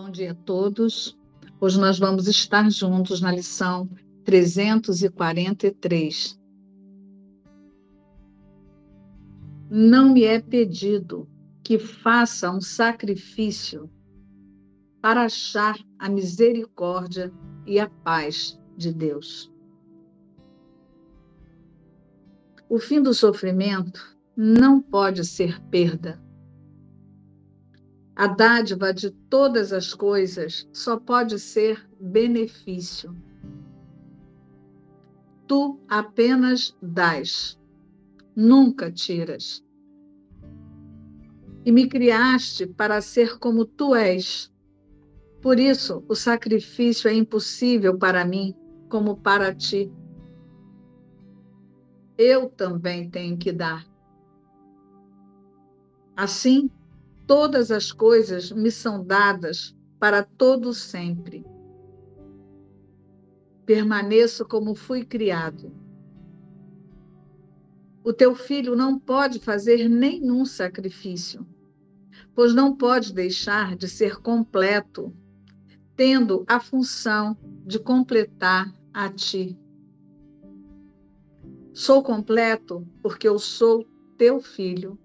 Bom dia a todos. Hoje nós vamos estar juntos na lição 343. Não me é pedido que faça um sacrifício para achar a misericórdia e a paz de Deus. O fim do sofrimento não pode ser perda. A dádiva de todas as coisas só pode ser benefício. Tu apenas dás, nunca tiras. E me criaste para ser como tu és. Por isso, o sacrifício é impossível para mim, como para ti eu também tenho que dar. Assim, todas as coisas me são dadas para todo sempre. Permaneço como fui criado. O teu filho não pode fazer nenhum sacrifício, pois não pode deixar de ser completo, tendo a função de completar a ti. Sou completo porque eu sou teu filho.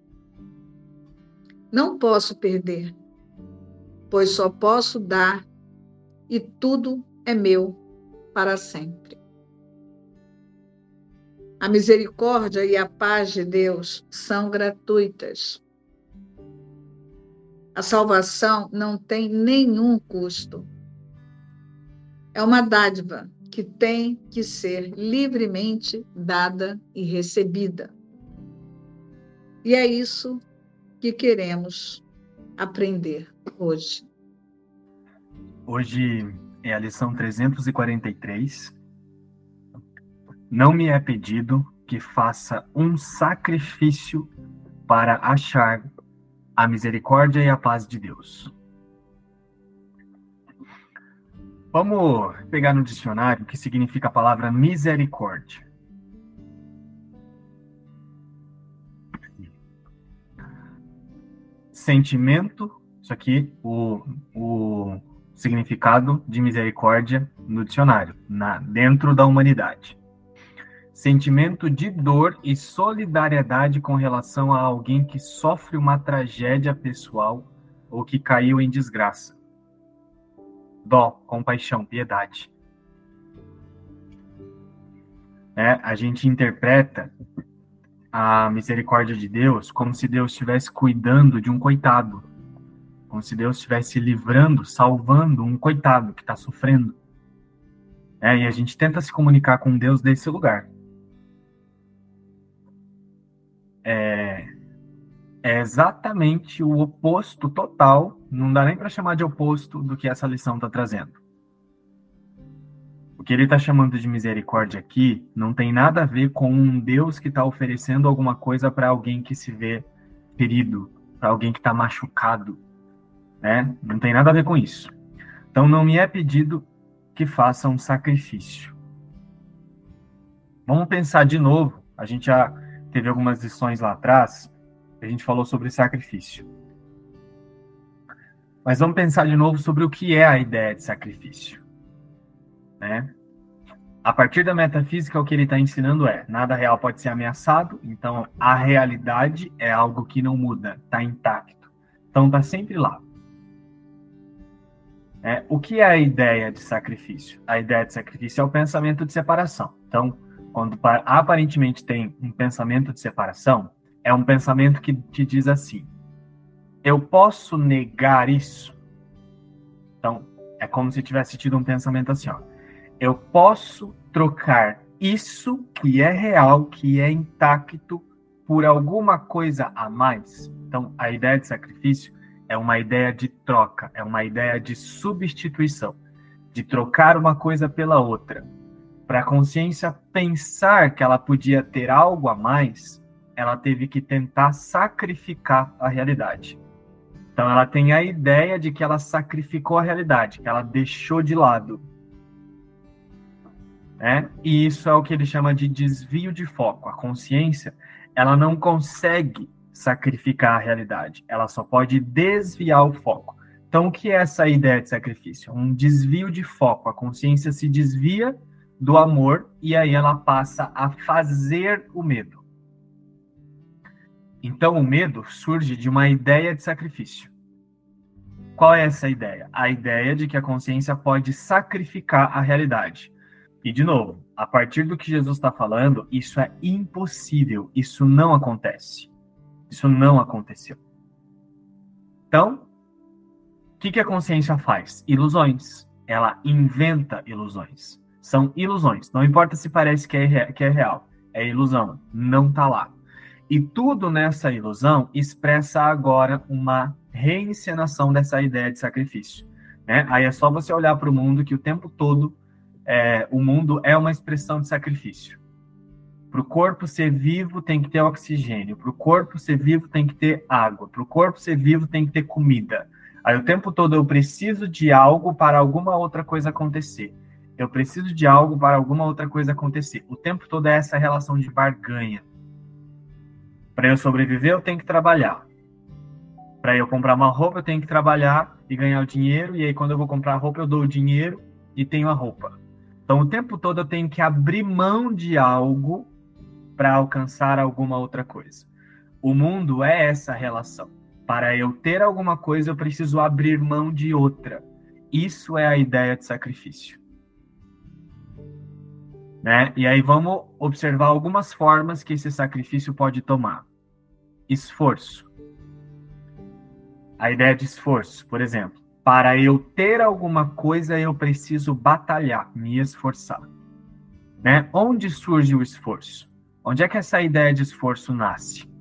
Não posso perder, pois só posso dar e tudo é meu para sempre. A misericórdia e a paz de Deus são gratuitas. A salvação não tem nenhum custo. É uma dádiva que tem que ser livremente dada e recebida. E é isso que queremos aprender hoje. Hoje é a lição 343. Não me é pedido que faça um sacrifício para achar a misericórdia e a paz de Deus. Vamos pegar no dicionário o que significa a palavra misericórdia. Sentimento, isso aqui, o, o significado de misericórdia no dicionário, na, dentro da humanidade. Sentimento de dor e solidariedade com relação a alguém que sofre uma tragédia pessoal ou que caiu em desgraça dó, compaixão, piedade. É, a gente interpreta a misericórdia de Deus como se Deus estivesse cuidando de um coitado, como se Deus estivesse livrando, salvando um coitado que está sofrendo. É, e a gente tenta se comunicar com Deus desse lugar. É, é exatamente o oposto total, não dá nem para chamar de oposto do que essa lição está trazendo. O que ele está chamando de misericórdia aqui não tem nada a ver com um Deus que está oferecendo alguma coisa para alguém que se vê ferido, para alguém que está machucado, né? Não tem nada a ver com isso. Então não me é pedido que faça um sacrifício. Vamos pensar de novo. A gente já teve algumas lições lá atrás a gente falou sobre sacrifício. Mas vamos pensar de novo sobre o que é a ideia de sacrifício. Né? A partir da metafísica, o que ele está ensinando é: nada real pode ser ameaçado, então a realidade é algo que não muda, está intacto. Então está sempre lá. É, o que é a ideia de sacrifício? A ideia de sacrifício é o pensamento de separação. Então, quando aparentemente tem um pensamento de separação, é um pensamento que te diz assim: eu posso negar isso? Então, é como se tivesse tido um pensamento assim: ó, eu posso trocar isso que é real, que é intacto, por alguma coisa a mais? Então, a ideia de sacrifício é uma ideia de troca, é uma ideia de substituição, de trocar uma coisa pela outra. Para a consciência pensar que ela podia ter algo a mais, ela teve que tentar sacrificar a realidade. Então ela tem a ideia de que ela sacrificou a realidade, que ela deixou de lado. Né? E isso é o que ele chama de desvio de foco. A consciência, ela não consegue sacrificar a realidade, ela só pode desviar o foco. Então, o que é essa ideia de sacrifício? Um desvio de foco. A consciência se desvia do amor e aí ela passa a fazer o medo. Então, o medo surge de uma ideia de sacrifício. Qual é essa ideia? A ideia de que a consciência pode sacrificar a realidade. E, de novo, a partir do que Jesus está falando, isso é impossível, isso não acontece. Isso não aconteceu. Então, o que, que a consciência faz? Ilusões. Ela inventa ilusões. São ilusões. Não importa se parece que é, que é real. É ilusão. Não está lá. E tudo nessa ilusão expressa agora uma reencenação dessa ideia de sacrifício. Né? Aí é só você olhar para o mundo que o tempo todo é, o mundo é uma expressão de sacrifício. Para o corpo ser vivo tem que ter oxigênio, para o corpo ser vivo tem que ter água, para o corpo ser vivo tem que ter comida. Aí o tempo todo eu preciso de algo para alguma outra coisa acontecer. Eu preciso de algo para alguma outra coisa acontecer. O tempo todo é essa relação de barganha. Para eu sobreviver, eu tenho que trabalhar. Para eu comprar uma roupa, eu tenho que trabalhar e ganhar o dinheiro. E aí, quando eu vou comprar roupa, eu dou o dinheiro e tenho a roupa. Então, o tempo todo eu tenho que abrir mão de algo para alcançar alguma outra coisa. O mundo é essa relação. Para eu ter alguma coisa, eu preciso abrir mão de outra. Isso é a ideia de sacrifício. Né? E aí vamos observar algumas formas que esse sacrifício pode tomar. Esforço. A ideia de esforço, por exemplo, para eu ter alguma coisa eu preciso batalhar, me esforçar. Né? Onde surge o esforço? Onde é que essa ideia de esforço nasce?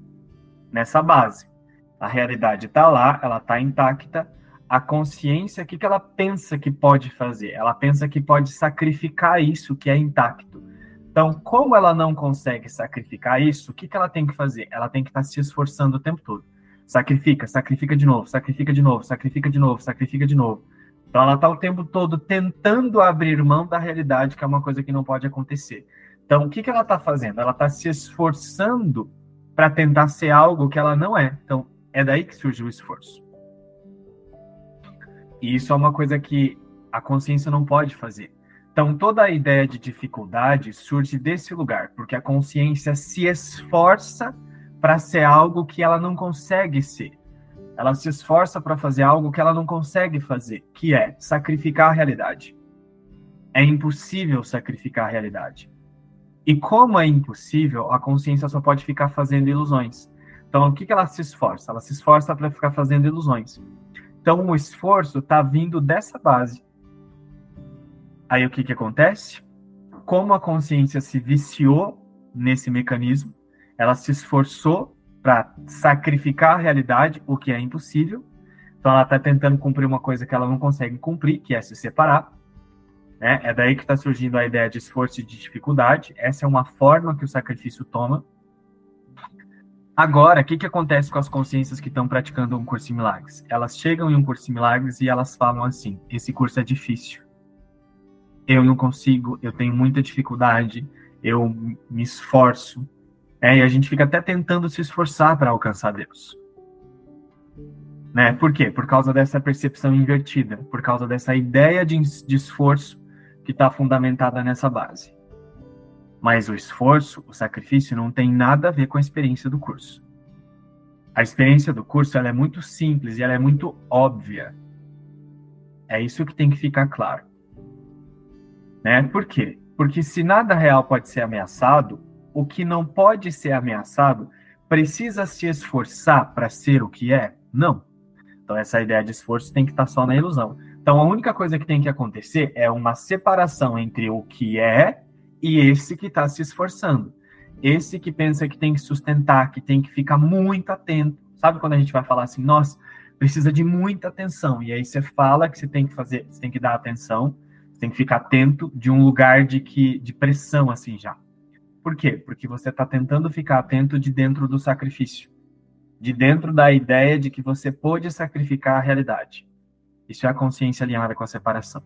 Nessa base. A realidade está lá, ela está intacta, a consciência, o que, que ela pensa que pode fazer? Ela pensa que pode sacrificar isso que é intacto. Então, como ela não consegue sacrificar isso, o que, que ela tem que fazer? Ela tem que estar tá se esforçando o tempo todo. Sacrifica, sacrifica de novo, sacrifica de novo, sacrifica de novo, sacrifica de novo. Então, ela está o tempo todo tentando abrir mão da realidade, que é uma coisa que não pode acontecer. Então, o que, que ela está fazendo? Ela está se esforçando para tentar ser algo que ela não é. Então, é daí que surge o esforço. E isso é uma coisa que a consciência não pode fazer. Então, toda a ideia de dificuldade surge desse lugar, porque a consciência se esforça para ser algo que ela não consegue ser. Ela se esforça para fazer algo que ela não consegue fazer, que é sacrificar a realidade. É impossível sacrificar a realidade. E como é impossível, a consciência só pode ficar fazendo ilusões. Então, o que, que ela se esforça? Ela se esforça para ficar fazendo ilusões. Então, o esforço está vindo dessa base. Aí, o que, que acontece? Como a consciência se viciou nesse mecanismo, ela se esforçou para sacrificar a realidade, o que é impossível. Então, ela está tentando cumprir uma coisa que ela não consegue cumprir, que é se separar. Né? É daí que está surgindo a ideia de esforço e de dificuldade. Essa é uma forma que o sacrifício toma. Agora, o que, que acontece com as consciências que estão praticando um curso de milagres? Elas chegam em um curso de milagres e elas falam assim: esse curso é difícil. Eu não consigo, eu tenho muita dificuldade, eu me esforço. É, e a gente fica até tentando se esforçar para alcançar Deus. Né? Por quê? Por causa dessa percepção invertida, por causa dessa ideia de, de esforço que está fundamentada nessa base. Mas o esforço, o sacrifício, não tem nada a ver com a experiência do curso. A experiência do curso ela é muito simples e ela é muito óbvia. É isso que tem que ficar claro. Né? Por quê? Porque se nada real pode ser ameaçado, o que não pode ser ameaçado precisa se esforçar para ser o que é? Não. Então essa ideia de esforço tem que estar tá só na ilusão. Então a única coisa que tem que acontecer é uma separação entre o que é e esse que está se esforçando. Esse que pensa que tem que sustentar, que tem que ficar muito atento. Sabe quando a gente vai falar assim, nossa, precisa de muita atenção. E aí você fala que você tem que fazer, você tem que dar atenção, você tem que ficar atento de um lugar de que de pressão assim já. Por quê? Porque você está tentando ficar atento de dentro do sacrifício, de dentro da ideia de que você pode sacrificar a realidade. Isso é a consciência alinhada com a separação.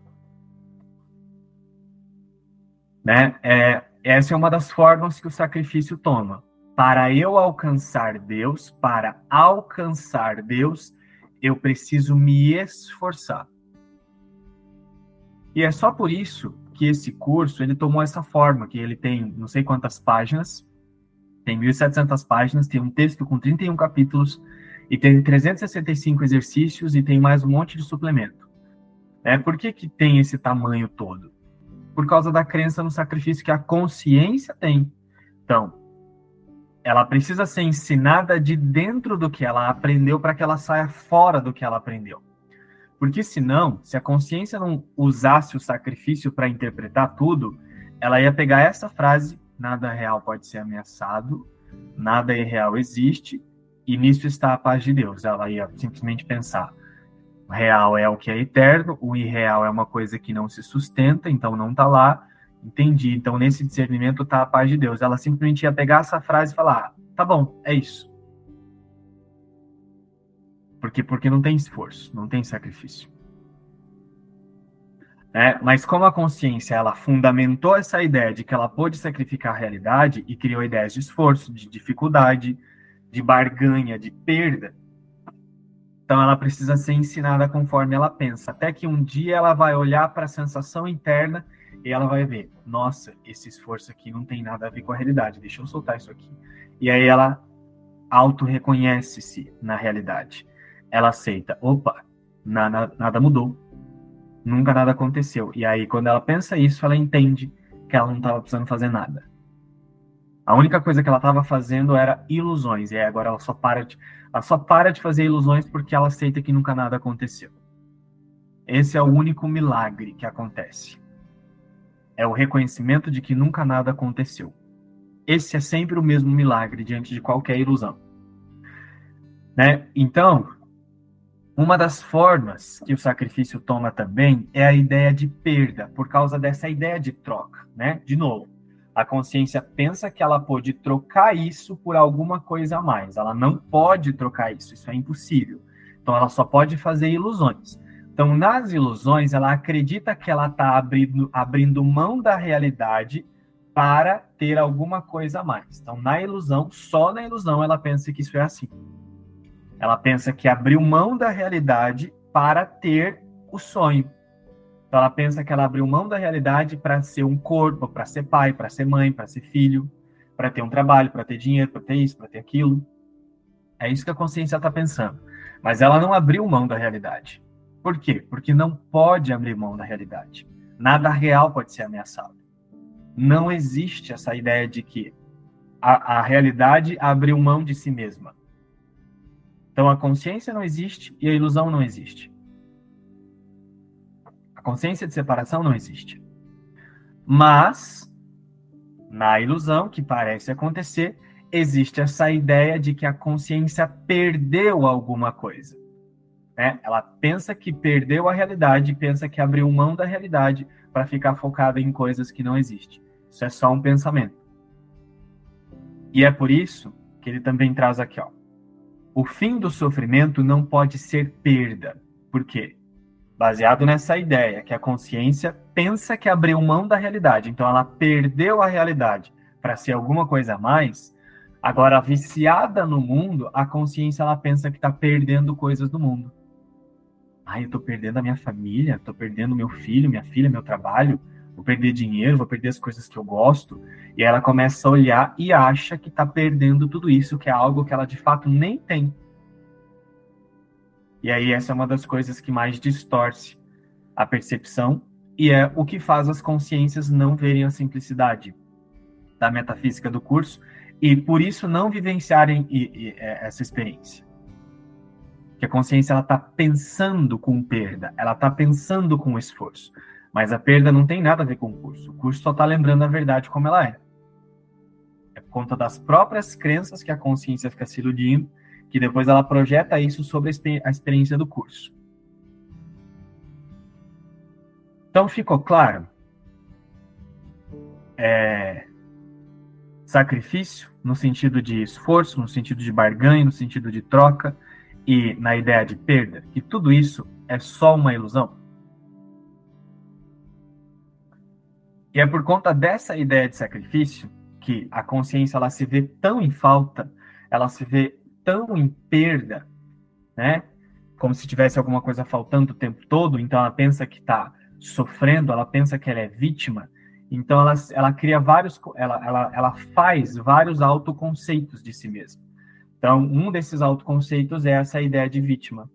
Né? É, essa é uma das formas que o sacrifício toma. Para eu alcançar Deus, para alcançar Deus, eu preciso me esforçar. E é só por isso que esse curso ele tomou essa forma, que ele tem não sei quantas páginas, tem 1.700 páginas, tem um texto com 31 capítulos, e tem 365 exercícios e tem mais um monte de suplemento. É, por que, que tem esse tamanho todo? Por causa da crença no sacrifício que a consciência tem. Então, ela precisa ser ensinada de dentro do que ela aprendeu para que ela saia fora do que ela aprendeu. Porque senão, se a consciência não usasse o sacrifício para interpretar tudo, ela ia pegar essa frase: nada real pode ser ameaçado, nada irreal existe, e nisso está a paz de Deus. Ela ia simplesmente pensar: o real é o que é eterno, o irreal é uma coisa que não se sustenta, então não está lá. Entendi. Então, nesse discernimento está a paz de Deus. Ela simplesmente ia pegar essa frase e falar: ah, tá bom, é isso. Porque, porque não tem esforço, não tem sacrifício. É, mas como a consciência ela fundamentou essa ideia de que ela pôde sacrificar a realidade e criou ideias de esforço, de dificuldade, de barganha, de perda, então ela precisa ser ensinada conforme ela pensa, até que um dia ela vai olhar para a sensação interna e ela vai ver, nossa, esse esforço aqui não tem nada a ver com a realidade, deixa eu soltar isso aqui. E aí ela auto-reconhece-se na realidade. Ela aceita, opa, nada, nada mudou, nunca nada aconteceu. E aí, quando ela pensa isso, ela entende que ela não estava precisando fazer nada. A única coisa que ela estava fazendo era ilusões. E aí agora ela só para de, ela só para de fazer ilusões porque ela aceita que nunca nada aconteceu. Esse é o único milagre que acontece é o reconhecimento de que nunca nada aconteceu. Esse é sempre o mesmo milagre diante de qualquer ilusão. Né? Então, uma das formas que o sacrifício toma também é a ideia de perda, por causa dessa ideia de troca. Né? De novo, a consciência pensa que ela pode trocar isso por alguma coisa a mais. Ela não pode trocar isso, isso é impossível. Então, ela só pode fazer ilusões. Então, nas ilusões, ela acredita que ela está abrindo, abrindo mão da realidade para ter alguma coisa a mais. Então, na ilusão, só na ilusão, ela pensa que isso é assim. Ela pensa que abriu mão da realidade para ter o sonho. Então, ela pensa que ela abriu mão da realidade para ser um corpo, para ser pai, para ser mãe, para ser filho, para ter um trabalho, para ter dinheiro, para ter isso, para ter aquilo. É isso que a consciência está pensando. Mas ela não abriu mão da realidade. Por quê? Porque não pode abrir mão da realidade. Nada real pode ser ameaçado. Não existe essa ideia de que a, a realidade abriu mão de si mesma. Então a consciência não existe e a ilusão não existe. A consciência de separação não existe. Mas, na ilusão que parece acontecer, existe essa ideia de que a consciência perdeu alguma coisa. Né? Ela pensa que perdeu a realidade, pensa que abriu mão da realidade para ficar focada em coisas que não existem. Isso é só um pensamento. E é por isso que ele também traz aqui, ó. O fim do sofrimento não pode ser perda. Por quê? Baseado nessa ideia que a consciência pensa que abriu mão da realidade, então ela perdeu a realidade para ser alguma coisa a mais. Agora, viciada no mundo, a consciência ela pensa que está perdendo coisas do mundo. Ai, eu tô perdendo a minha família, tô perdendo meu filho, minha filha, meu trabalho, vou perder dinheiro, vou perder as coisas que eu gosto. E ela começa a olhar e acha que tá perdendo tudo isso, que é algo que ela de fato nem tem. E aí essa é uma das coisas que mais distorce a percepção e é o que faz as consciências não verem a simplicidade da metafísica do curso e por isso não vivenciarem é, essa experiência que a consciência ela está pensando com perda, ela está pensando com esforço. Mas a perda não tem nada a ver com o curso. O curso só está lembrando a verdade como ela é. É por conta das próprias crenças que a consciência fica se iludindo, que depois ela projeta isso sobre a experiência do curso. Então ficou claro? É, sacrifício no sentido de esforço, no sentido de barganha, no sentido de troca, e na ideia de perda, que tudo isso é só uma ilusão? E é por conta dessa ideia de sacrifício que a consciência ela se vê tão em falta, ela se vê tão em perda, né? como se tivesse alguma coisa faltando o tempo todo, então ela pensa que está sofrendo, ela pensa que ela é vítima, então ela, ela cria vários, ela, ela, ela faz vários autoconceitos de si mesma. Então, um desses autoconceitos é essa ideia de vítima,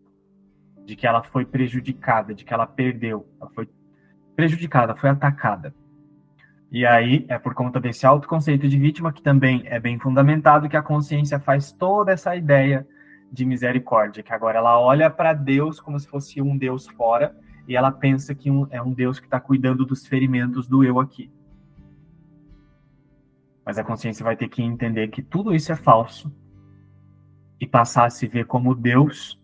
de que ela foi prejudicada, de que ela perdeu, ela foi prejudicada, foi atacada. E aí é por conta desse autoconceito de vítima que também é bem fundamentado que a consciência faz toda essa ideia de misericórdia, que agora ela olha para Deus como se fosse um Deus fora e ela pensa que um, é um Deus que está cuidando dos ferimentos do eu aqui. Mas a consciência vai ter que entender que tudo isso é falso e passar a se ver como Deus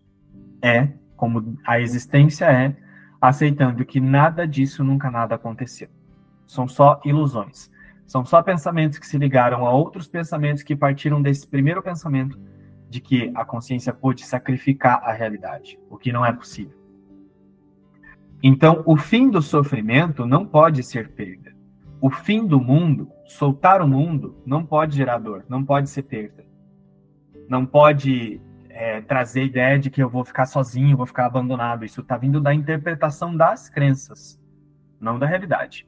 é, como a existência é, aceitando que nada disso nunca nada aconteceu. São só ilusões. São só pensamentos que se ligaram a outros pensamentos que partiram desse primeiro pensamento de que a consciência pode sacrificar a realidade, o que não é possível. Então, o fim do sofrimento não pode ser perda. O fim do mundo, soltar o mundo, não pode gerar dor, não pode ser perda. Não pode é, trazer a ideia de que eu vou ficar sozinho, vou ficar abandonado. Isso está vindo da interpretação das crenças, não da realidade.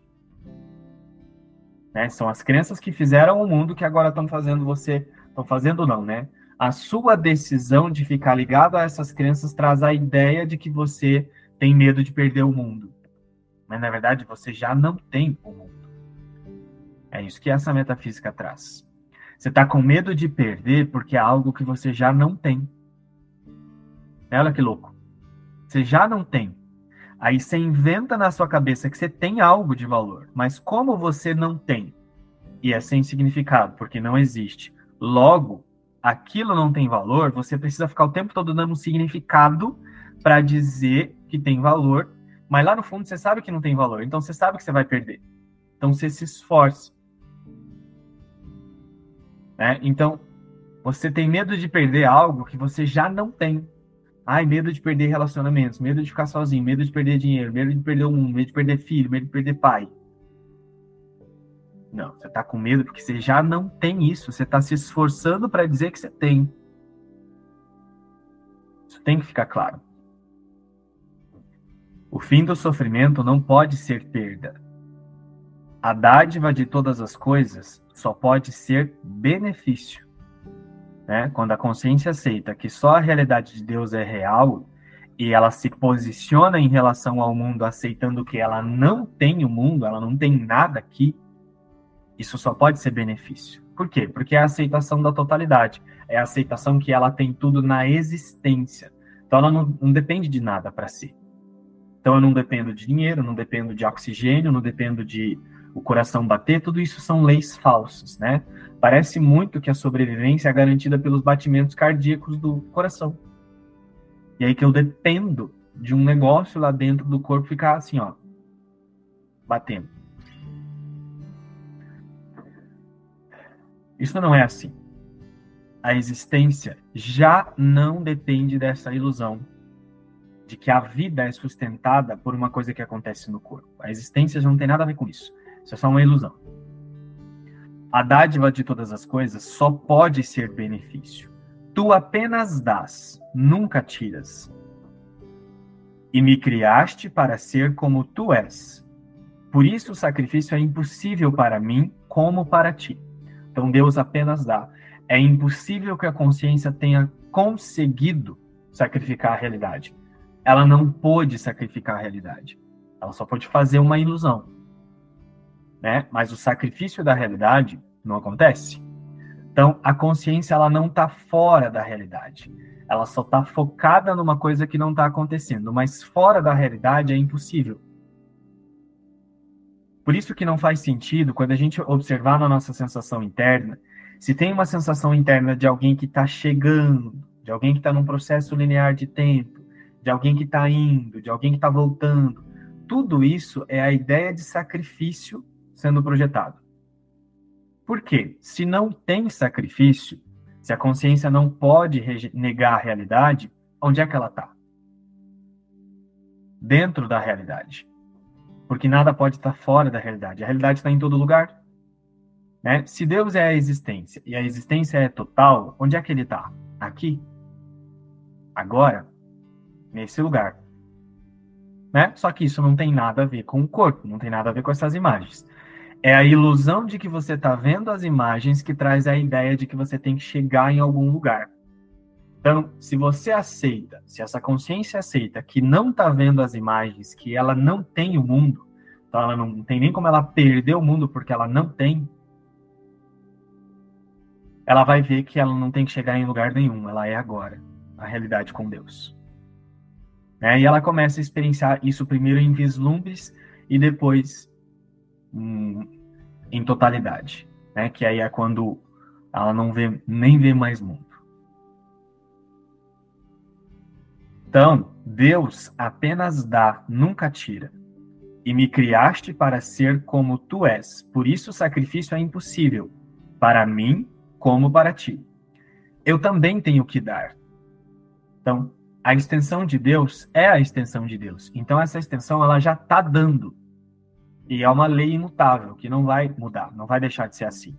Né? São as crenças que fizeram o mundo que agora estão fazendo você. Estão fazendo, não, né? A sua decisão de ficar ligado a essas crenças traz a ideia de que você tem medo de perder o mundo. Mas na verdade você já não tem o mundo. É isso que essa metafísica traz. Você está com medo de perder porque é algo que você já não tem. Olha que louco. Você já não tem. Aí você inventa na sua cabeça que você tem algo de valor, mas como você não tem, e é sem significado, porque não existe, logo, aquilo não tem valor, você precisa ficar o tempo todo dando um significado para dizer que tem valor, mas lá no fundo você sabe que não tem valor, então você sabe que você vai perder. Então você se esforça. Né? Então, você tem medo de perder algo que você já não tem. Ai, medo de perder relacionamentos, medo de ficar sozinho, medo de perder dinheiro, medo de perder o mundo, medo de perder filho, medo de perder pai. Não, você tá com medo porque você já não tem isso. Você tá se esforçando para dizer que você tem. Isso tem que ficar claro. O fim do sofrimento não pode ser perda. A dádiva de todas as coisas só pode ser benefício. Né? Quando a consciência aceita que só a realidade de Deus é real e ela se posiciona em relação ao mundo aceitando que ela não tem o mundo, ela não tem nada aqui, isso só pode ser benefício. Por quê? Porque é a aceitação da totalidade, é a aceitação que ela tem tudo na existência. Então ela não, não depende de nada para si. Então eu não dependo de dinheiro, não dependo de oxigênio, não dependo de o coração bater, tudo isso são leis falsas, né? Parece muito que a sobrevivência é garantida pelos batimentos cardíacos do coração. E aí que eu dependo de um negócio lá dentro do corpo ficar assim, ó, batendo. Isso não é assim. A existência já não depende dessa ilusão de que a vida é sustentada por uma coisa que acontece no corpo. A existência já não tem nada a ver com isso. Isso é só uma ilusão. A dádiva de todas as coisas só pode ser benefício. Tu apenas dás, nunca tiras. E me criaste para ser como tu és. Por isso o sacrifício é impossível para mim como para ti. Então Deus apenas dá. É impossível que a consciência tenha conseguido sacrificar a realidade. Ela não pôde sacrificar a realidade. Ela só pode fazer uma ilusão né? Mas o sacrifício da realidade não acontece. Então, a consciência ela não está fora da realidade. Ela só está focada numa coisa que não está acontecendo. Mas fora da realidade é impossível. Por isso que não faz sentido quando a gente observar na nossa sensação interna, se tem uma sensação interna de alguém que está chegando, de alguém que está num processo linear de tempo, de alguém que está indo, de alguém que está voltando, tudo isso é a ideia de sacrifício sendo projetado. Por quê? Se não tem sacrifício, se a consciência não pode negar a realidade, onde é que ela está? Dentro da realidade. Porque nada pode estar fora da realidade. A realidade está em todo lugar. Né? Se Deus é a existência e a existência é total, onde é que ele está? Aqui? Agora? nesse lugar. Né? Só que isso não tem nada a ver com o corpo, não tem nada a ver com essas imagens. É a ilusão de que você está vendo as imagens que traz a ideia de que você tem que chegar em algum lugar. Então, se você aceita, se essa consciência aceita que não está vendo as imagens, que ela não tem o mundo, então ela não tem nem como ela perder o mundo porque ela não tem, ela vai ver que ela não tem que chegar em lugar nenhum, ela é agora, a realidade com Deus. Né? E ela começa a experienciar isso primeiro em vislumbres e depois hum, em totalidade, né? que aí é quando ela não vê nem vê mais mundo. Então, Deus apenas dá, nunca tira. E me criaste para ser como tu és. Por isso o sacrifício é impossível, para mim como para ti. Eu também tenho que dar. Então, a extensão de Deus é a extensão de Deus. Então, essa extensão ela já está dando. E é uma lei imutável, que não vai mudar, não vai deixar de ser assim.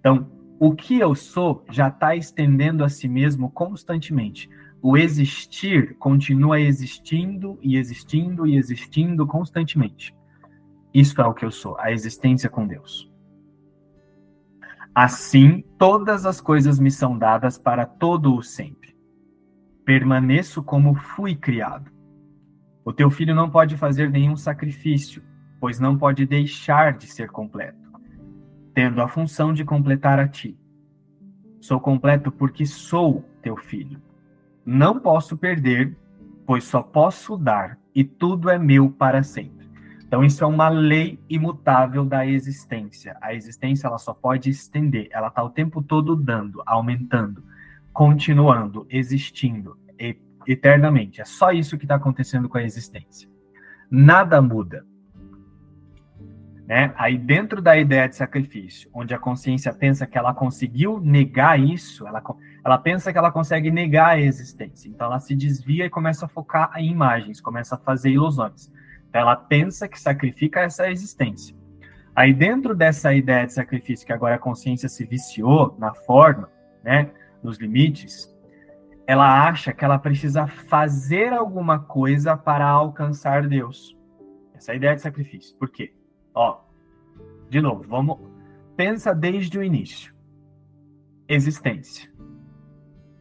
Então, o que eu sou já está estendendo a si mesmo constantemente o existir continua existindo e existindo e existindo constantemente. Isso é o que eu sou, a existência com Deus. Assim, todas as coisas me são dadas para todo o sempre. Permaneço como fui criado. O teu filho não pode fazer nenhum sacrifício, pois não pode deixar de ser completo, tendo a função de completar a ti. Sou completo porque sou teu filho não posso perder, pois só posso dar, e tudo é meu para sempre. Então isso é uma lei imutável da existência. A existência ela só pode estender, ela está o tempo todo dando, aumentando, continuando, existindo eternamente. É só isso que está acontecendo com a existência. Nada muda. Né? Aí, dentro da ideia de sacrifício, onde a consciência pensa que ela conseguiu negar isso, ela, ela pensa que ela consegue negar a existência. Então, ela se desvia e começa a focar em imagens, começa a fazer ilusões. Então, ela pensa que sacrifica essa existência. Aí, dentro dessa ideia de sacrifício, que agora a consciência se viciou na forma, né, nos limites, ela acha que ela precisa fazer alguma coisa para alcançar Deus. Essa é ideia de sacrifício. Por quê? Ó, de novo, vamos. Pensa desde o início. Existência.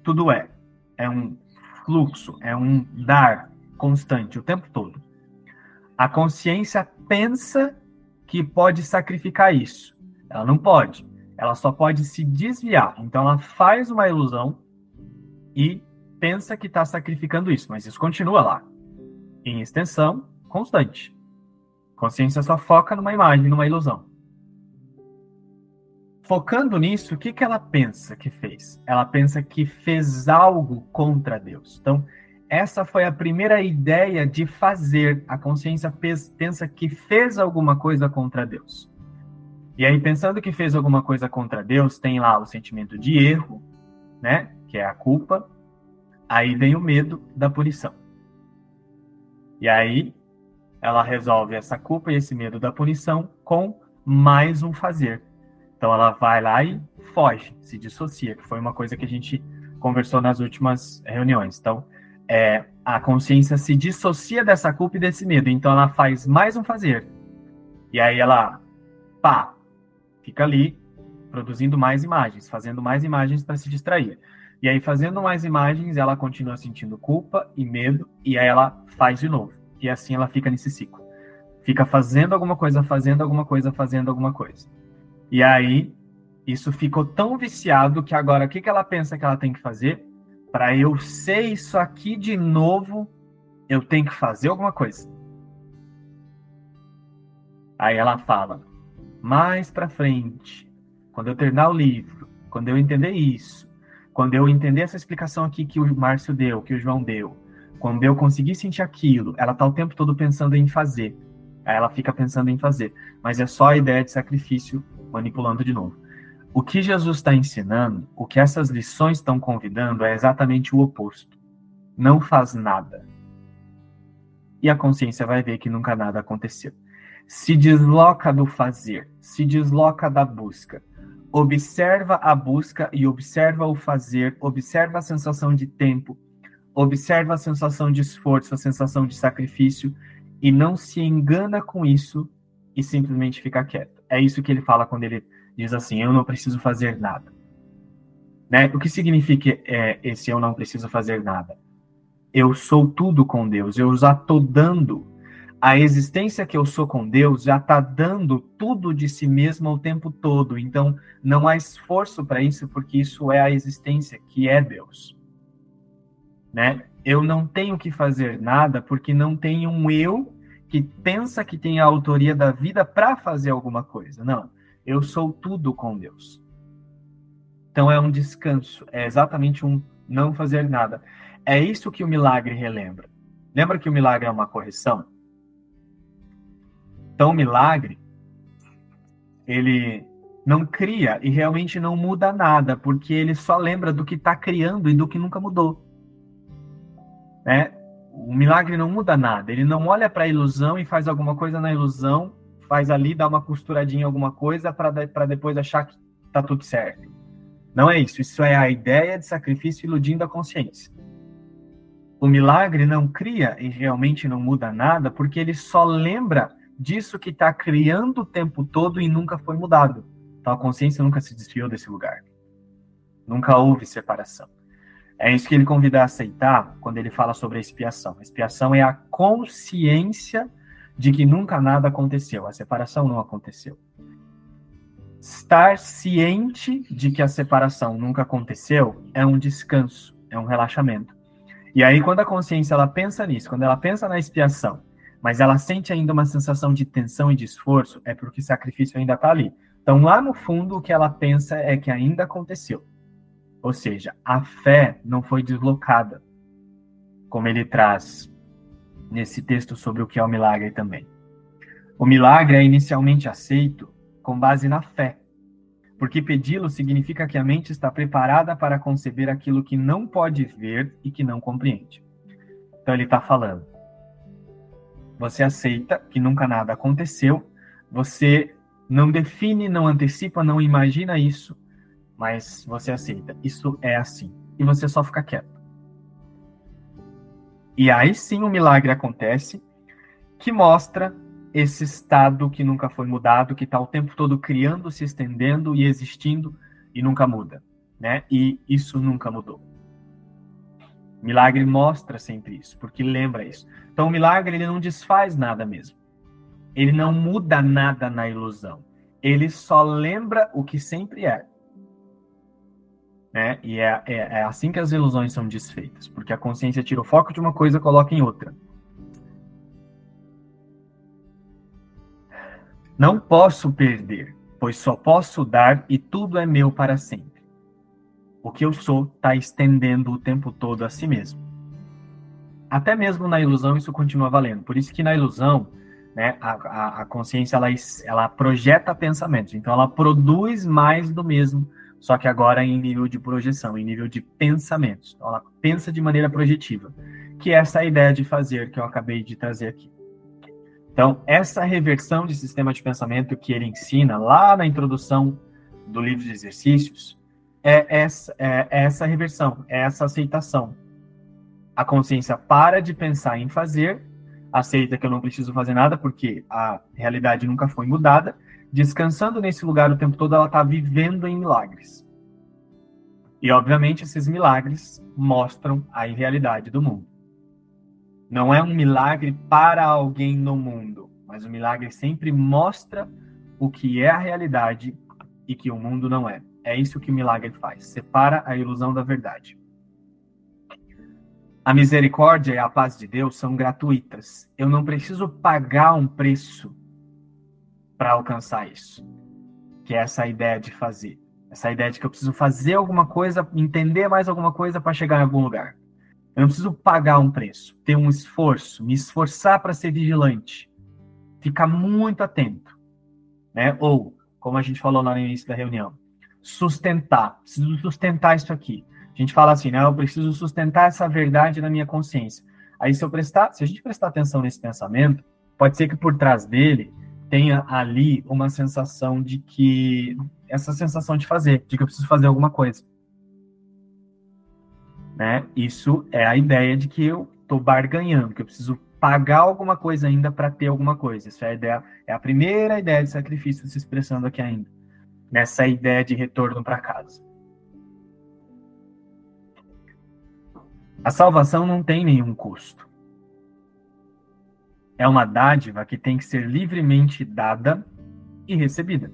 Tudo é. É um fluxo, é um dar constante o tempo todo. A consciência pensa que pode sacrificar isso. Ela não pode. Ela só pode se desviar. Então ela faz uma ilusão e pensa que está sacrificando isso, mas isso continua lá, em extensão constante. Consciência só foca numa imagem, numa ilusão. Focando nisso, o que, que ela pensa que fez? Ela pensa que fez algo contra Deus. Então, essa foi a primeira ideia de fazer. A consciência pensa que fez alguma coisa contra Deus. E aí, pensando que fez alguma coisa contra Deus, tem lá o sentimento de erro, né? Que é a culpa. Aí vem o medo da punição. E aí, ela resolve essa culpa e esse medo da punição com mais um fazer. Então ela vai lá e foge, se dissocia, que foi uma coisa que a gente conversou nas últimas reuniões. Então, é, a consciência se dissocia dessa culpa e desse medo. Então ela faz mais um fazer. E aí ela, pá, fica ali produzindo mais imagens, fazendo mais imagens para se distrair. E aí, fazendo mais imagens, ela continua sentindo culpa e medo, e aí ela faz de novo. E assim ela fica nesse ciclo. Fica fazendo alguma coisa, fazendo alguma coisa, fazendo alguma coisa. E aí, isso ficou tão viciado que agora o que, que ela pensa que ela tem que fazer? Para eu ser isso aqui de novo, eu tenho que fazer alguma coisa. Aí ela fala: mais para frente, quando eu terminar o livro, quando eu entender isso, quando eu entender essa explicação aqui que o Márcio deu, que o João deu, quando eu conseguir sentir aquilo, ela tá o tempo todo pensando em fazer. Aí ela fica pensando em fazer. Mas é só a ideia de sacrifício manipulando de novo. O que Jesus está ensinando, o que essas lições estão convidando é exatamente o oposto. Não faz nada. E a consciência vai ver que nunca nada aconteceu. Se desloca do fazer, se desloca da busca. Observa a busca e observa o fazer, observa a sensação de tempo, observa a sensação de esforço, a sensação de sacrifício e não se engana com isso e simplesmente fica quieto. É isso que ele fala quando ele diz assim: Eu não preciso fazer nada. Né? O que significa é, esse eu não preciso fazer nada? Eu sou tudo com Deus, eu já estou dando. A existência que eu sou com Deus já está dando tudo de si mesmo o tempo todo. Então, não há esforço para isso, porque isso é a existência que é Deus. Né? Eu não tenho que fazer nada porque não tem um eu que pensa que tem a autoria da vida para fazer alguma coisa. Não, eu sou tudo com Deus. Então é um descanso, é exatamente um não fazer nada. É isso que o milagre relembra. Lembra que o milagre é uma correção? Então o milagre ele não cria e realmente não muda nada, porque ele só lembra do que está criando e do que nunca mudou. Né? O milagre não muda nada. Ele não olha para a ilusão e faz alguma coisa na ilusão, faz ali, dá uma costuradinha em alguma coisa para depois achar que está tudo certo. Não é isso. Isso é a ideia de sacrifício iludindo a consciência. O milagre não cria e realmente não muda nada, porque ele só lembra disso que está criando o tempo todo e nunca foi mudado. Então a consciência nunca se desviou desse lugar. Nunca houve separação. É isso que ele convida a aceitar quando ele fala sobre a expiação. A expiação é a consciência de que nunca nada aconteceu, a separação não aconteceu estar ciente de que a separação nunca aconteceu é um descanso, é um relaxamento. E aí, quando a consciência ela pensa nisso, quando ela pensa na expiação, mas ela sente ainda uma sensação de tensão e de esforço, é porque o sacrifício ainda está ali. Então, lá no fundo, o que ela pensa é que ainda aconteceu. Ou seja, a fé não foi deslocada, como ele traz nesse texto sobre o que é o milagre também. O milagre é inicialmente aceito com base na fé. Porque pedi-lo significa que a mente está preparada para conceber aquilo que não pode ver e que não compreende. Então ele está falando. Você aceita que nunca nada aconteceu, você não define, não antecipa, não imagina isso, mas você aceita. Isso é assim. E você só fica quieto. E aí sim o milagre acontece, que mostra esse estado que nunca foi mudado, que está o tempo todo criando, se estendendo e existindo e nunca muda, né? E isso nunca mudou. Milagre mostra sempre isso, porque lembra isso. Então, o milagre ele não desfaz nada mesmo. Ele não muda nada na ilusão. Ele só lembra o que sempre é. Né? E é, é, é assim que as ilusões são desfeitas, porque a consciência tira o foco de uma coisa e coloca em outra. Não posso perder, pois só posso dar e tudo é meu para sempre. O que eu sou está estendendo o tempo todo a si mesmo. Até mesmo na ilusão isso continua valendo. Por isso que na ilusão, né, a, a, a consciência ela, ela projeta pensamentos. Então ela produz mais do mesmo, só que agora em nível de projeção, em nível de pensamentos. Então, ela pensa de maneira projetiva, que é essa ideia de fazer que eu acabei de trazer aqui. Então, essa reversão de sistema de pensamento que ele ensina lá na introdução do livro de exercícios é essa, é essa reversão, é essa aceitação. A consciência para de pensar em fazer, aceita que eu não preciso fazer nada porque a realidade nunca foi mudada, descansando nesse lugar o tempo todo, ela está vivendo em milagres. E, obviamente, esses milagres mostram a irrealidade do mundo. Não é um milagre para alguém no mundo, mas o milagre sempre mostra o que é a realidade e que o mundo não é. É isso que o milagre faz, separa a ilusão da verdade. A misericórdia e a paz de Deus são gratuitas. Eu não preciso pagar um preço para alcançar isso. Que é essa ideia de fazer. Essa ideia de que eu preciso fazer alguma coisa, entender mais alguma coisa para chegar em algum lugar. Eu não preciso pagar um preço, ter um esforço, me esforçar para ser vigilante, ficar muito atento, né? Ou, como a gente falou lá no início da reunião, sustentar, preciso sustentar isso aqui. A gente fala assim, né? Eu preciso sustentar essa verdade na minha consciência. Aí, se eu prestar, se a gente prestar atenção nesse pensamento, pode ser que por trás dele tenha ali uma sensação de que essa sensação de fazer, de que eu preciso fazer alguma coisa. Né? Isso é a ideia de que eu estou barganhando, que eu preciso pagar alguma coisa ainda para ter alguma coisa. Isso é a ideia, é a primeira ideia de sacrifício se expressando aqui ainda, nessa ideia de retorno para casa. A salvação não tem nenhum custo. É uma dádiva que tem que ser livremente dada e recebida.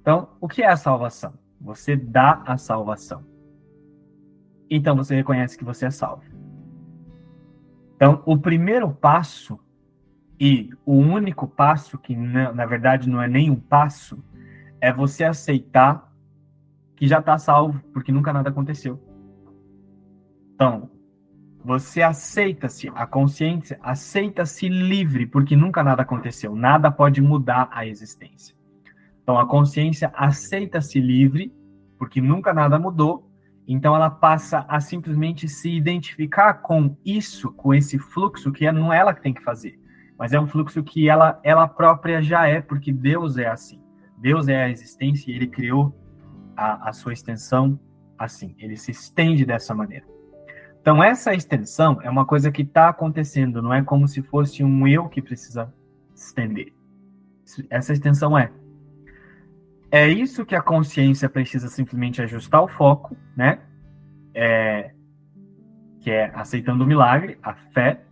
Então, o que é a salvação? Você dá a salvação. Então você reconhece que você é salvo. Então, o primeiro passo e o único passo, que na verdade não é nem um passo, é você aceitar que já está salvo, porque nunca nada aconteceu. Então, você aceita-se, a consciência aceita-se livre, porque nunca nada aconteceu, nada pode mudar a existência. Então, a consciência aceita-se livre, porque nunca nada mudou, então ela passa a simplesmente se identificar com isso, com esse fluxo, que é, não é ela que tem que fazer, mas é um fluxo que ela, ela própria já é, porque Deus é assim. Deus é a existência e ele criou a, a sua extensão assim, ele se estende dessa maneira. Então, essa extensão é uma coisa que está acontecendo, não é como se fosse um eu que precisa estender. Essa extensão é. É isso que a consciência precisa simplesmente ajustar o foco, né? É, que é aceitando o milagre, a fé,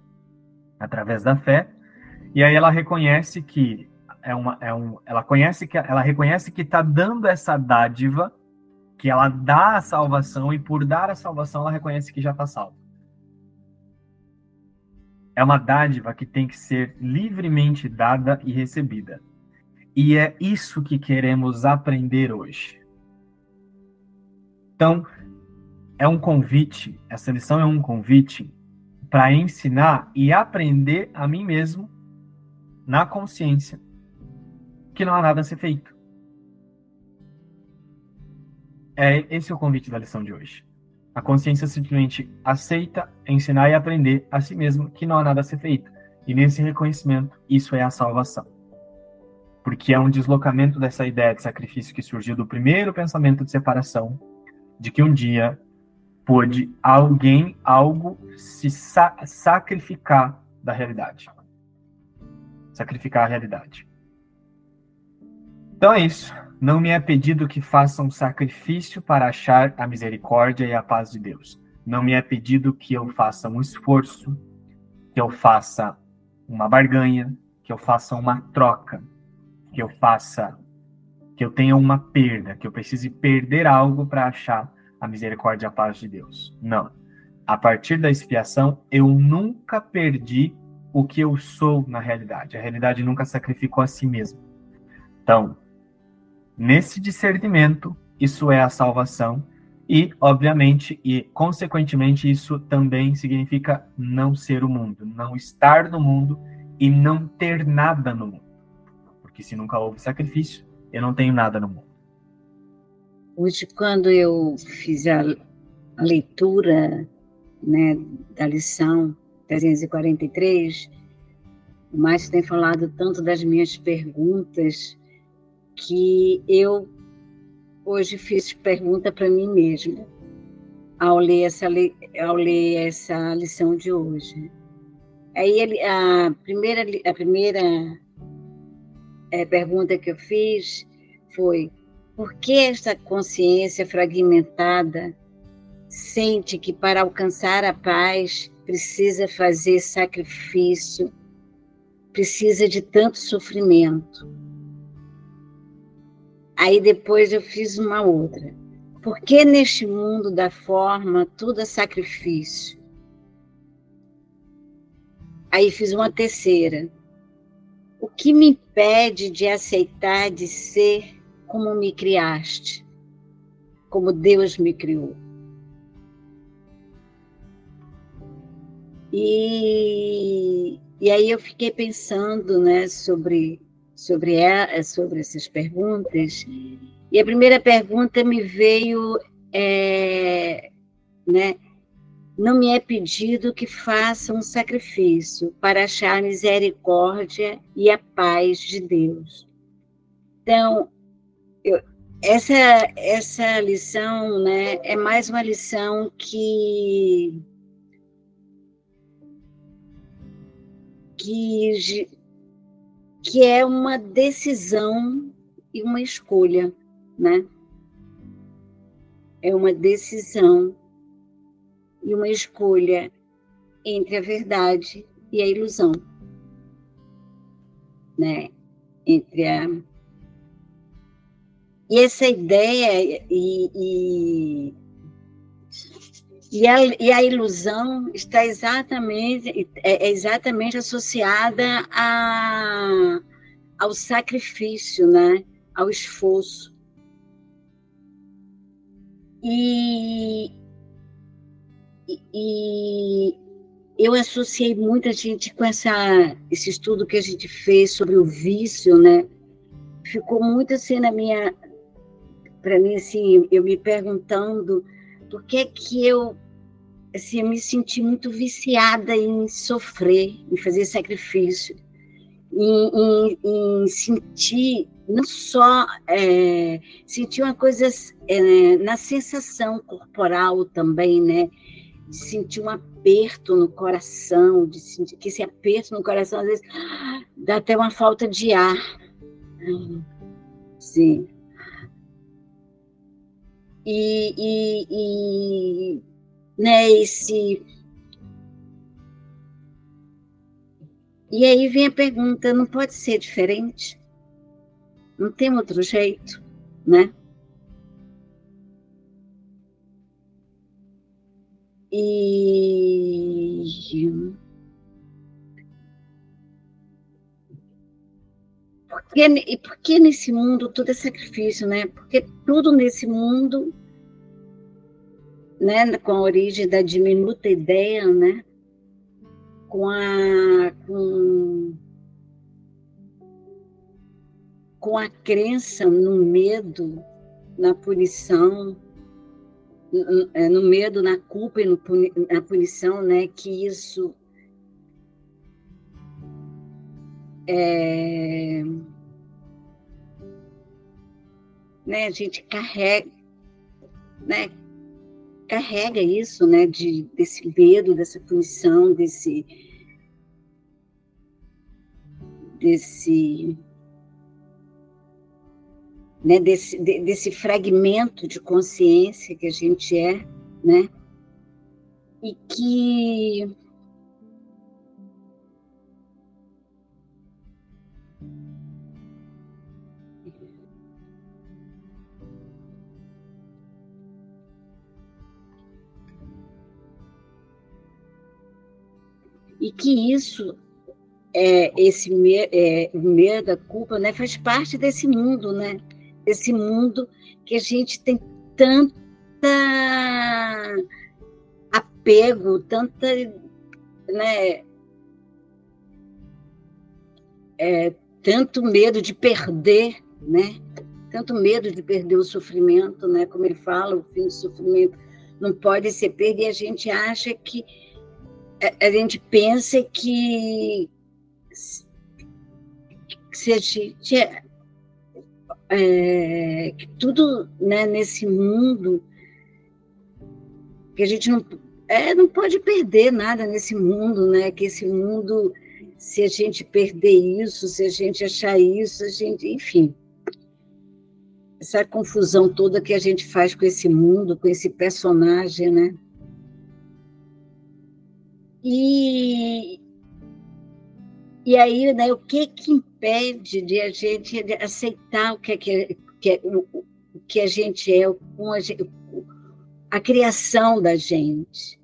através da fé, e aí ela reconhece que é uma, é um, ela conhece que ela reconhece que está dando essa dádiva que ela dá a salvação e por dar a salvação ela reconhece que já está salva. É uma dádiva que tem que ser livremente dada e recebida. E é isso que queremos aprender hoje. Então, é um convite, essa lição é um convite para ensinar e aprender a mim mesmo, na consciência, que não há nada a ser feito. É esse é o convite da lição de hoje. A consciência simplesmente aceita ensinar e aprender a si mesmo que não há nada a ser feito. E nesse reconhecimento, isso é a salvação. Porque é um deslocamento dessa ideia de sacrifício que surgiu do primeiro pensamento de separação, de que um dia pôde alguém, algo, se sa sacrificar da realidade. Sacrificar a realidade. Então é isso. Não me é pedido que faça um sacrifício para achar a misericórdia e a paz de Deus. Não me é pedido que eu faça um esforço, que eu faça uma barganha, que eu faça uma troca, que eu faça, que eu tenha uma perda, que eu precise perder algo para achar a misericórdia e a paz de Deus. Não. A partir da expiação, eu nunca perdi o que eu sou na realidade. A realidade nunca sacrificou a si mesma. Então, Nesse discernimento, isso é a salvação e, obviamente, e consequentemente, isso também significa não ser o mundo, não estar no mundo e não ter nada no mundo. Porque se nunca houve sacrifício, eu não tenho nada no mundo. Hoje, quando eu fiz a, leitura né, da lição 343, o Márcio tem falado tanto das minhas perguntas que eu hoje fiz pergunta para mim mesma ao ler essa ao ler essa lição de hoje. Aí a primeira a primeira é, pergunta que eu fiz foi por que esta consciência fragmentada sente que para alcançar a paz precisa fazer sacrifício, precisa de tanto sofrimento? Aí depois eu fiz uma outra. Por que neste mundo da forma tudo é sacrifício? Aí fiz uma terceira. O que me impede de aceitar de ser como me criaste, como Deus me criou? E, e aí eu fiquei pensando né, sobre sobre, sobre essas perguntas. E a primeira pergunta me veio, é, né? Não me é pedido que faça um sacrifício para achar a misericórdia e a paz de Deus. Então, eu, essa, essa lição né, é mais uma lição que, que, que é uma decisão e uma escolha, né? É uma decisão e uma escolha entre a verdade e a ilusão, né? Entre a e essa ideia e, e, e, a, e a ilusão está exatamente, é, é exatamente associada a, ao sacrifício, né? ao esforço. E, e, eu associei muita gente com essa, esse estudo que a gente fez sobre o vício, né? Ficou muito assim na minha, para mim, assim, eu me perguntando por que que eu, assim, eu me senti muito viciada em sofrer, em fazer sacrifício, em, em, em sentir, não só é, sentir uma coisa é, na sensação corporal também, né? De sentir um aperto no coração, de sentir que esse aperto no coração, às vezes, dá até uma falta de ar. Sim e, e, e né, esse E aí vem a pergunta: não pode ser diferente? Não tem outro jeito, né? E. Porque, e por que nesse mundo tudo é sacrifício, né? Porque tudo nesse mundo, né, com a origem da diminuta ideia, né? Com a com, com a crença no medo, na punição, é, no medo, na culpa e no, na punição, né? Que isso é, né, a gente carrega, né, carrega isso, né, de, desse medo, dessa punição, desse, desse, né, desse, de, desse fragmento de consciência que a gente é, né, e que e que isso é, esse é, medo, a culpa, né, faz parte desse mundo, né? Desse mundo que a gente tem tanta apego, tanta, né? É, tanto medo de perder, né? Tanto medo de perder o sofrimento, né? Como ele fala, o fim do sofrimento não pode ser perdido. E a gente acha que a, gente pensa que se é, que tudo né, nesse mundo que a gente não é, não pode perder nada nesse mundo, né? Que esse mundo, se a gente perder isso, se a gente achar isso, a gente, enfim, essa confusão toda que a gente faz com esse mundo, com esse personagem, né? E, e aí, né, o que que impede de a gente aceitar o que, é, que, que, o, o que a gente é, com a, a criação da gente?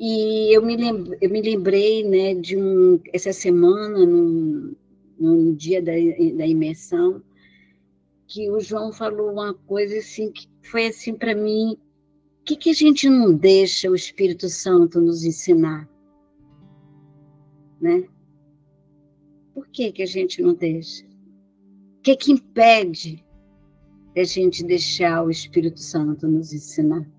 E eu me, lembrei, eu me lembrei né, de um, essa semana, no, no dia da, da imersão, que o João falou uma coisa assim que foi assim para mim o que, que a gente não deixa o Espírito Santo nos ensinar? Né? Por que, que a gente não deixa? O que, que impede a gente deixar o Espírito Santo nos ensinar?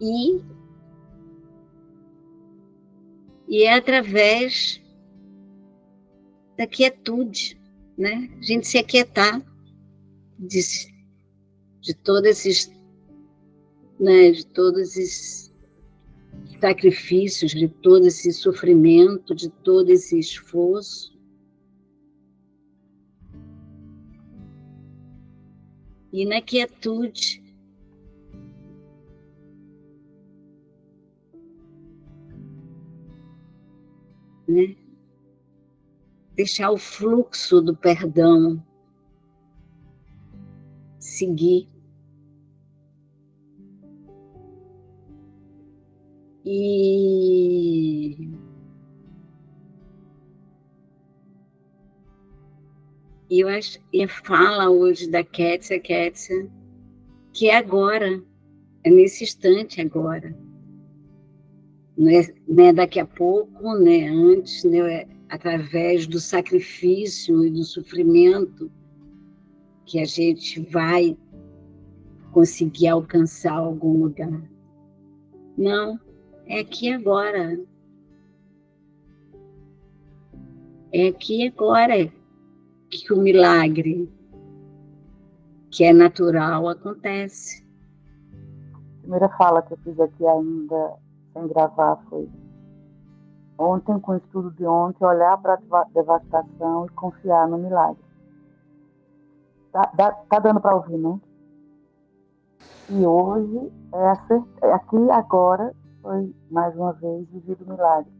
E E é através da quietude, né? A gente se aquietar de, de todos esses, né, de todos esses sacrifícios, de todo esse sofrimento, de todo esse esforço. E na quietude, né? deixar o fluxo do perdão seguir. E eu acho, e fala hoje da Kétia, Kétia, que é agora, é nesse instante agora. Não é, não é daqui a pouco, né? Antes, né? Através do sacrifício e do sofrimento que a gente vai conseguir alcançar algum lugar. Não, é aqui agora. É aqui agora que o milagre, que é natural, acontece. A primeira fala que eu fiz aqui ainda sem gravar foi ontem, com o estudo de ontem, olhar para a devastação e confiar no milagre. Tá, tá dando para ouvir, né? E hoje, é, é aqui agora, foi mais uma vez vivido o milagre.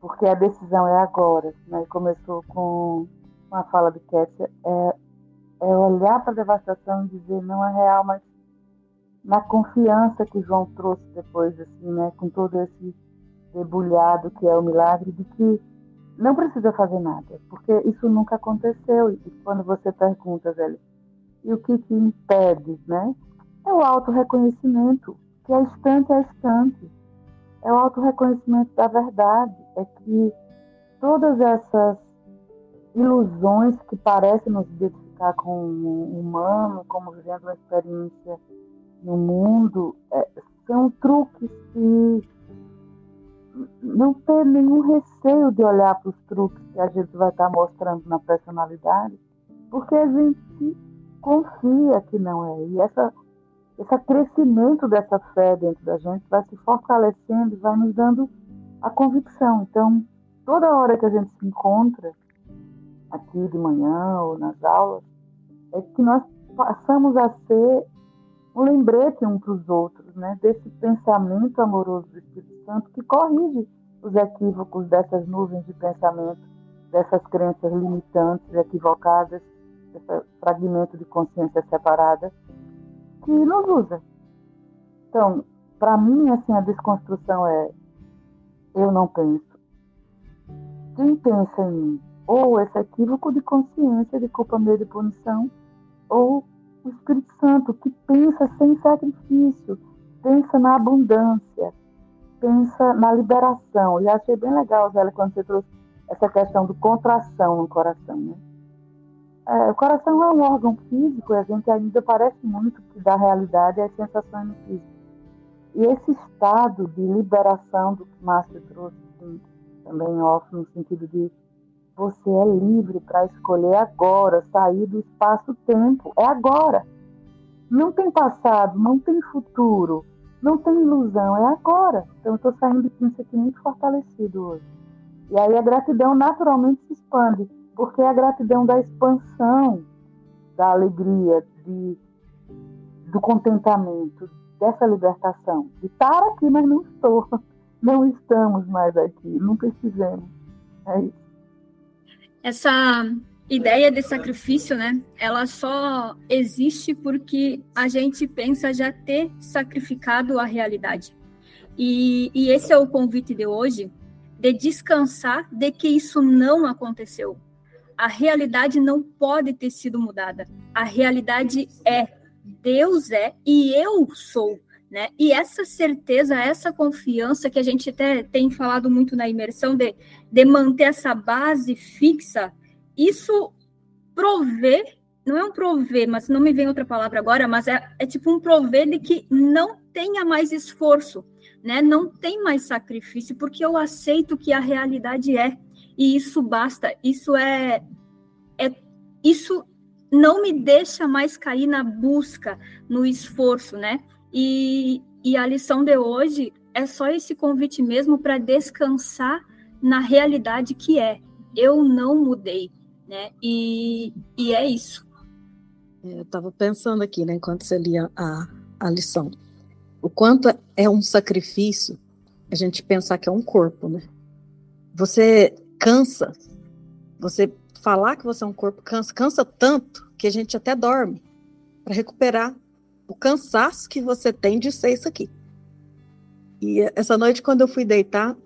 Porque a decisão é agora. Né? Começou com uma fala de Kétia, é, é olhar para a devastação e dizer não é real, mas na confiança que João trouxe depois, assim, né? Com todo esse debulhado que é o milagre de que não precisa fazer nada, porque isso nunca aconteceu. E quando você pergunta, velho, e o que te impede, né? É o auto-reconhecimento, que é instante a instante. É o auto-reconhecimento da verdade. É que todas essas ilusões que parecem nos identificar com o humano, como vivendo uma experiência no mundo, é, são truques que não ter nenhum receio de olhar para os truques que a gente vai estar mostrando na personalidade, porque a gente confia que não é. E essa, esse crescimento dessa fé dentro da gente vai se fortalecendo e vai nos dando a convicção. Então, toda hora que a gente se encontra, aqui de manhã ou nas aulas, é que nós passamos a ser um lembrete um para os outros, né? Desse pensamento amoroso do Espírito Santo que corrige os equívocos dessas nuvens de pensamento, dessas crenças limitantes, equivocadas, desse fragmento de consciência separada que nos usa. Então, para mim, assim, a desconstrução é eu não penso. Quem pensa em mim? Ou esse equívoco de consciência de culpa, medo e punição, ou o Espírito Santo que pensa sem sacrifício, pensa na abundância, pensa na liberação. E achei bem legal, Zélia, quando você trouxe essa questão do contração no coração. Né? É, o coração é um órgão físico e a gente ainda parece muito que da realidade é as sensações no físico. E esse estado de liberação do que Márcio trouxe assim, também off, no sentido de você é livre para escolher agora, sair do espaço-tempo. É agora. Não tem passado, não tem futuro, não tem ilusão, é agora. Então eu estou saindo disso aqui muito fortalecido hoje. E aí a gratidão naturalmente se expande, porque é a gratidão da expansão, da alegria, de, do contentamento, dessa libertação. De estar aqui, mas não estou. Não estamos mais aqui, nunca estivemos. É isso essa ideia de sacrifício, né? Ela só existe porque a gente pensa já ter sacrificado a realidade. E, e esse é o convite de hoje, de descansar de que isso não aconteceu. A realidade não pode ter sido mudada. A realidade é, Deus é e eu sou. Né? E essa certeza, essa confiança que a gente até tem falado muito na imersão de, de manter essa base fixa, isso prover, não é um prover, mas não me vem outra palavra agora, mas é, é tipo um prover de que não tenha mais esforço, né? Não tem mais sacrifício, porque eu aceito que a realidade é, e isso basta. Isso é, é isso não me deixa mais cair na busca, no esforço, né? E, e a lição de hoje é só esse convite mesmo para descansar na realidade que é. Eu não mudei, né? E, e é isso. É, eu estava pensando aqui, né, enquanto você lia a, a lição, o quanto é um sacrifício a gente pensar que é um corpo, né? Você cansa, você falar que você é um corpo cansa, cansa tanto que a gente até dorme para recuperar o cansaço que você tem de ser isso aqui. E essa noite, quando eu fui deitar,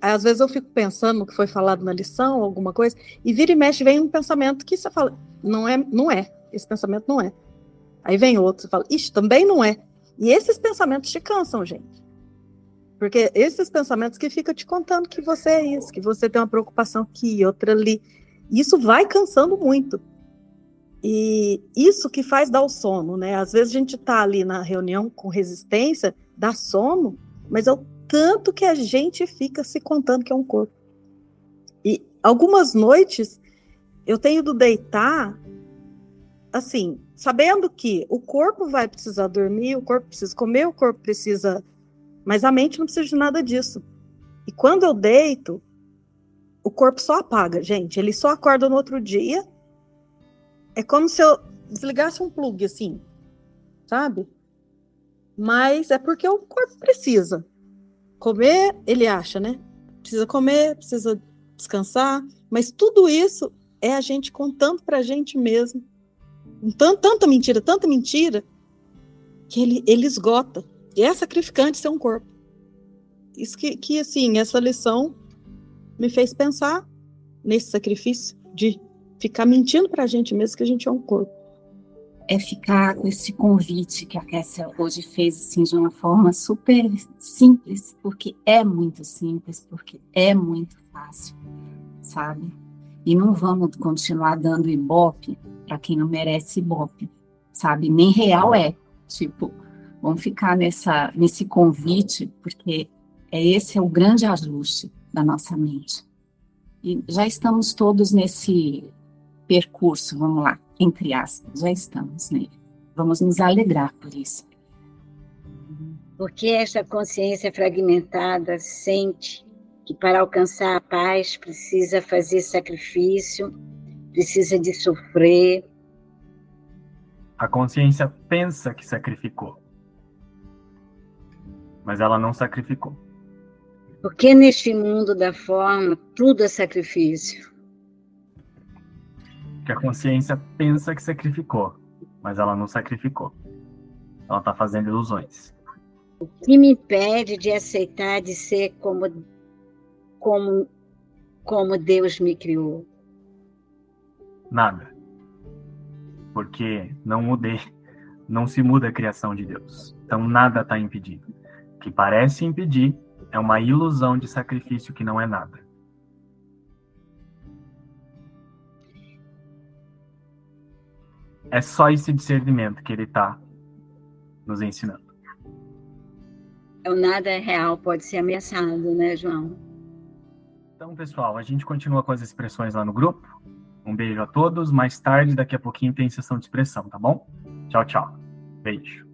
às vezes eu fico pensando no que foi falado na lição, alguma coisa, e vira e mexe, vem um pensamento que você fala, não é, não é, esse pensamento não é. Aí vem outro, você fala, isso também não é. E esses pensamentos te cansam, gente. Porque esses pensamentos que ficam te contando que você é isso, que você tem uma preocupação aqui, outra ali. Isso vai cansando muito. E isso que faz dar o sono, né? Às vezes a gente tá ali na reunião com resistência, dá sono, mas o tanto que a gente fica se contando que é um corpo. E algumas noites eu tenho do deitar assim, sabendo que o corpo vai precisar dormir, o corpo precisa comer, o corpo precisa, mas a mente não precisa de nada disso. E quando eu deito, o corpo só apaga, gente. Ele só acorda no outro dia é como se eu desligasse um plug, assim, sabe? Mas é porque o corpo precisa. Comer, ele acha, né? Precisa comer, precisa descansar, mas tudo isso é a gente contando pra gente mesmo. Tanto, tanta mentira, tanta mentira, que ele, ele esgota. E é sacrificante ser um corpo. Isso que, que, assim, essa lição me fez pensar nesse sacrifício de ficar mentindo para a gente mesmo que a gente é um corpo. É ficar com esse convite que a Kessia hoje fez assim, de uma forma super simples, porque é muito simples, porque é muito fácil, sabe? E não vamos continuar dando ibope para quem não merece ibope, sabe? Nem real é. Tipo, vamos ficar nessa, nesse convite, porque é esse é o grande ajuste da nossa mente. E já estamos todos nesse percurso, vamos lá, entre aspas, já estamos nele. Vamos nos alegrar por isso. Porque esta consciência fragmentada sente que para alcançar a paz precisa fazer sacrifício, precisa de sofrer. A consciência pensa que sacrificou, mas ela não sacrificou. Porque neste mundo da forma tudo é sacrifício que a consciência pensa que sacrificou, mas ela não sacrificou. Ela está fazendo ilusões. O que me impede de aceitar de ser como, como, como Deus me criou? Nada. Porque não mudei, não se muda a criação de Deus. Então nada está impedido. O que parece impedir é uma ilusão de sacrifício que não é nada. É só esse discernimento que ele está nos ensinando. O nada real pode ser ameaçado, né, João? Então, pessoal, a gente continua com as expressões lá no grupo. Um beijo a todos. Mais tarde, daqui a pouquinho, tem sessão de expressão, tá bom? Tchau, tchau. Beijo.